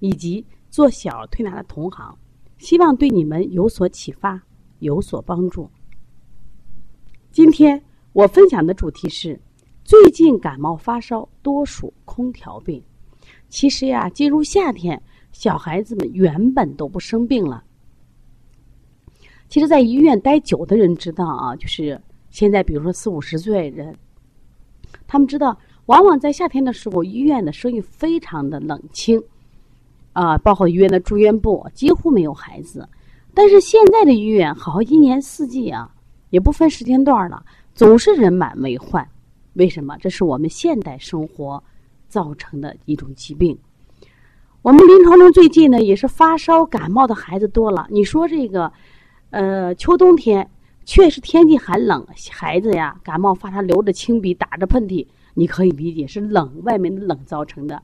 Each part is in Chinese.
以及做小儿推拿的同行，希望对你们有所启发，有所帮助。今天我分享的主题是：最近感冒发烧多属空调病。其实呀，进入夏天，小孩子们原本都不生病了。其实，在医院待久的人知道啊，就是现在，比如说四五十岁人，他们知道，往往在夏天的时候，医院的生意非常的冷清。啊，包括医院的住院部几乎没有孩子，但是现在的医院好一年四季啊，也不分时间段了，总是人满为患。为什么？这是我们现代生活造成的一种疾病。我们临床中最近呢，也是发烧感冒的孩子多了。你说这个，呃，秋冬天确实天气寒冷，孩子呀感冒发烧，流着清鼻，打着喷嚏，你可以理解是冷，外面的冷造成的。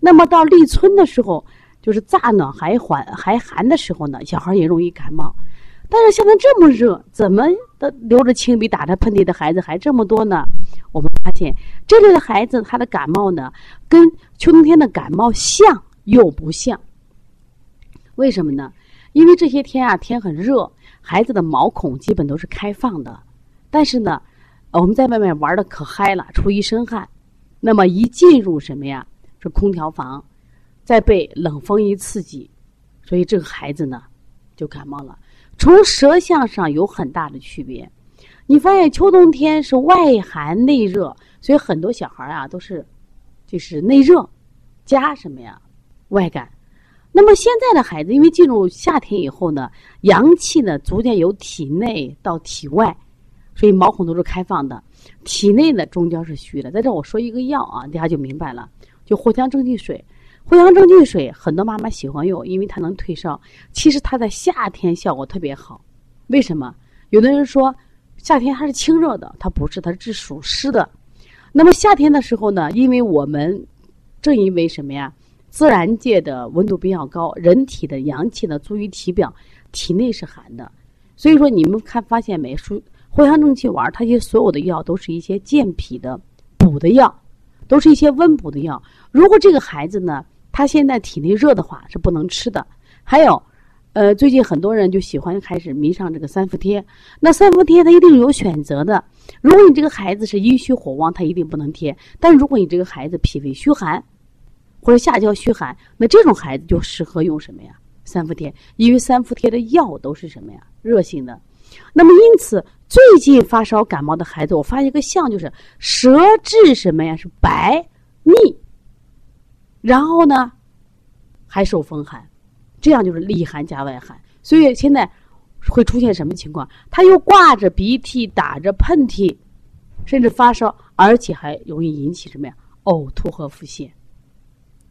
那么到立春的时候，就是乍暖还寒还寒的时候呢，小孩也容易感冒。但是现在这么热，怎么的流着清鼻、打着喷嚏的孩子还这么多呢？我们发现这类的孩子他的感冒呢，跟秋冬天的感冒像又不像。为什么呢？因为这些天啊，天很热，孩子的毛孔基本都是开放的。但是呢，我们在外面玩的可嗨了，出一身汗，那么一进入什么呀？空调房，再被冷风一刺激，所以这个孩子呢就感冒了。从舌象上有很大的区别。你发现秋冬天是外寒内热，所以很多小孩啊都是就是内热加什么呀外感。那么现在的孩子，因为进入夏天以后呢，阳气呢逐渐由体内到体外，所以毛孔都是开放的。体内的中焦是虚的。在这我说一个药啊，大家就明白了。就藿香正气水，藿香正气水很多妈妈喜欢用，因为它能退烧。其实它在夏天效果特别好，为什么？有的人说夏天它是清热的，它不是，它是属湿的。那么夏天的时候呢，因为我们正因为什么呀？自然界的温度比较高，人体的阳气呢足于体表，体内是寒的。所以说你们看发现没？说藿香正气丸，它些所有的药都是一些健脾的补的药。都是一些温补的药。如果这个孩子呢，他现在体内热的话，是不能吃的。还有，呃，最近很多人就喜欢开始迷上这个三伏贴。那三伏贴它一定有选择的。如果你这个孩子是阴虚火旺，他一定不能贴。但如果你这个孩子脾胃虚寒，或者下焦虚寒，那这种孩子就适合用什么呀？三伏贴，因为三伏贴的药都是什么呀？热性的。那么因此。最近发烧感冒的孩子，我发现一个象，就是舌质什么呀？是白腻，然后呢还受风寒，这样就是里寒加外寒。所以现在会出现什么情况？他又挂着鼻涕，打着喷嚏，甚至发烧，而且还容易引起什么呀？呕吐和腹泻。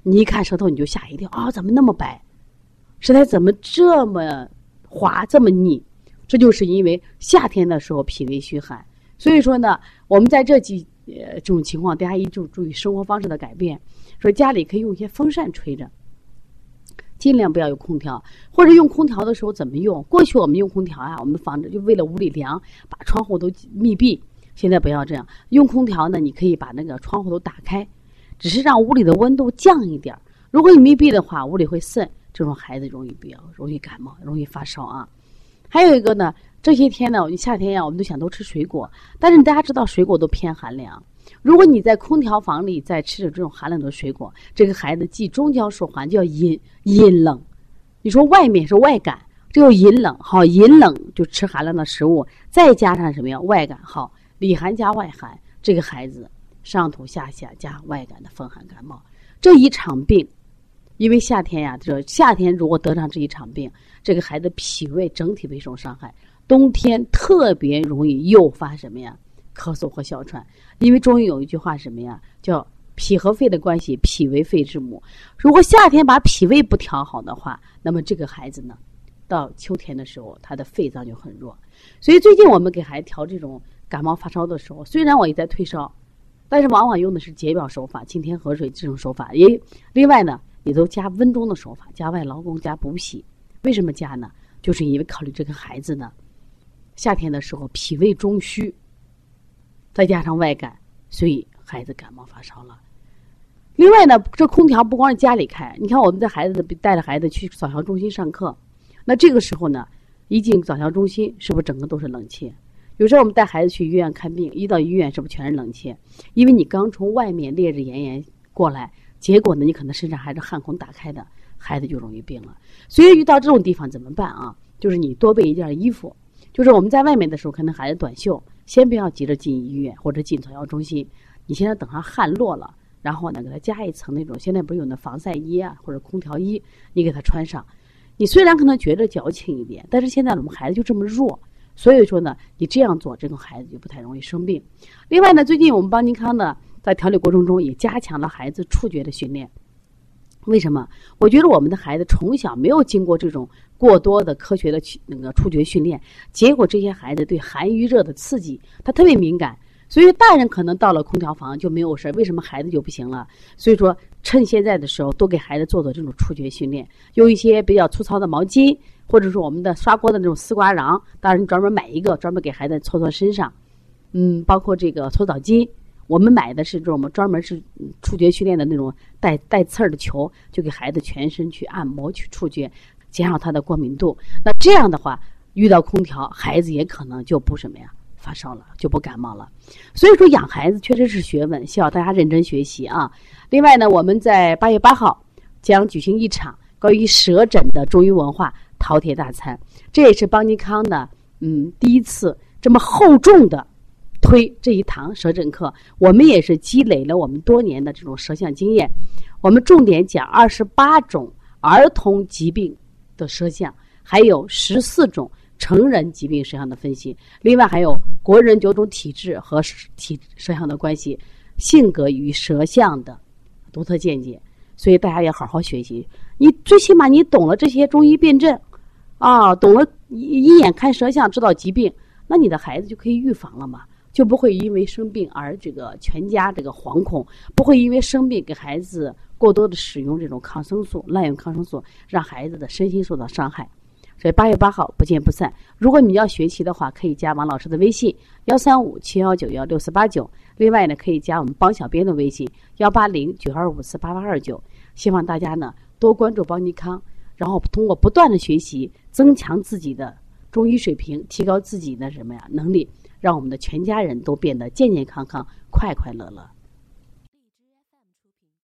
你一看舌头，你就吓一跳啊！怎么那么白？舌苔怎么这么滑，这么腻？这就是因为夏天的时候脾胃虚寒，所以说呢，我们在这几呃这种情况，大家一定注意生活方式的改变，说家里可以用一些风扇吹着，尽量不要有空调，或者用空调的时候怎么用？过去我们用空调啊，我们防止就为了屋里凉，把窗户都密闭。现在不要这样，用空调呢，你可以把那个窗户都打开，只是让屋里的温度降一点。如果你密闭的话，屋里会渗，这种孩子容易比较容易感冒，容易发烧啊。还有一个呢，这些天呢，夏天呀，我们都想多吃水果，但是大家知道水果都偏寒凉。如果你在空调房里在吃着这种寒冷的水果，这个孩子既中焦受寒，就要阴阴冷。你说外面是外感，这个阴冷，好阴冷就吃寒冷的食物，再加上什么呀？外感好，里寒加外寒，这个孩子上吐下泻加外感的风寒感冒，这一场病。因为夏天呀，这夏天如果得上这一场病，这个孩子脾胃整体备受伤害。冬天特别容易诱发什么呀？咳嗽和哮喘。因为中医有一句话什么呀？叫脾和肺的关系，脾为肺之母。如果夏天把脾胃不调好的话，那么这个孩子呢，到秋天的时候，他的肺脏就很弱。所以最近我们给孩子调这种感冒发烧的时候，虽然我也在退烧，但是往往用的是解表手法，清天河水这种手法。也另外呢，也都加温中的手法，加外劳宫，加补脾。为什么加呢？就是因为考虑这个孩子呢，夏天的时候脾胃中虚，再加上外感，所以孩子感冒发烧了。另外呢，这空调不光是家里开，你看我们在孩子带着孩子去早教中心上课，那这个时候呢，一进早教中心，是不是整个都是冷气？有时候我们带孩子去医院看病，一到医院是不是全是冷气？因为你刚从外面烈日炎炎过来，结果呢，你可能身上还是汗孔打开的，孩子就容易病了。所以遇到这种地方怎么办啊？就是你多备一件衣服，就是我们在外面的时候，可能孩子短袖，先不要急着进医院或者进早教中心，你现在等上汗落了。然后呢，给他加一层那种，现在不是有那防晒衣啊，或者空调衣，你给他穿上。你虽然可能觉得矫情一点，但是现在我们孩子就这么弱，所以说呢，你这样做，这种孩子就不太容易生病。另外呢，最近我们邦尼康呢，在调理过程中也加强了孩子触觉的训练。为什么？我觉得我们的孩子从小没有经过这种过多的科学的那个触觉训练，结果这些孩子对寒与热的刺激，他特别敏感。所以大人可能到了空调房就没有事儿，为什么孩子就不行了？所以说，趁现在的时候多给孩子做做这种触觉训练，用一些比较粗糙的毛巾，或者说我们的刷锅的那种丝瓜瓤，当然你专门买一个，专门给孩子搓搓身上。嗯，包括这个搓澡巾，我们买的是这种专门是触觉训练的那种带带刺儿的球，就给孩子全身去按摩去触觉，减少他的过敏度。那这样的话，遇到空调，孩子也可能就不什么呀。发烧了就不感冒了，所以说养孩子确实是学问，需要大家认真学习啊。另外呢，我们在八月八号将举行一场关于舌诊的中医文化饕餮大餐，这也是邦尼康的嗯第一次这么厚重的推这一堂舌诊课。我们也是积累了我们多年的这种舌象经验，我们重点讲二十八种儿童疾病的舌象，还有十四种。成人疾病舌象的分析，另外还有国人九种体质和体舌象的关系，性格与舌象的独特见解，所以大家要好好学习。你最起码你懂了这些中医辨证，啊，懂了一眼看舌象知道疾病，那你的孩子就可以预防了嘛，就不会因为生病而这个全家这个惶恐，不会因为生病给孩子过多的使用这种抗生素，滥用抗生素，让孩子的身心受到伤害。所以八月八号不见不散。如果你要学习的话，可以加王老师的微信幺三五七幺九幺六四八九。另外呢，可以加我们帮小编的微信幺八零九二五四八八二九。希望大家呢多关注邦尼康，然后通过不断的学习，增强自己的中医水平，提高自己的什么呀能力，让我们的全家人都变得健健康康、快快乐乐。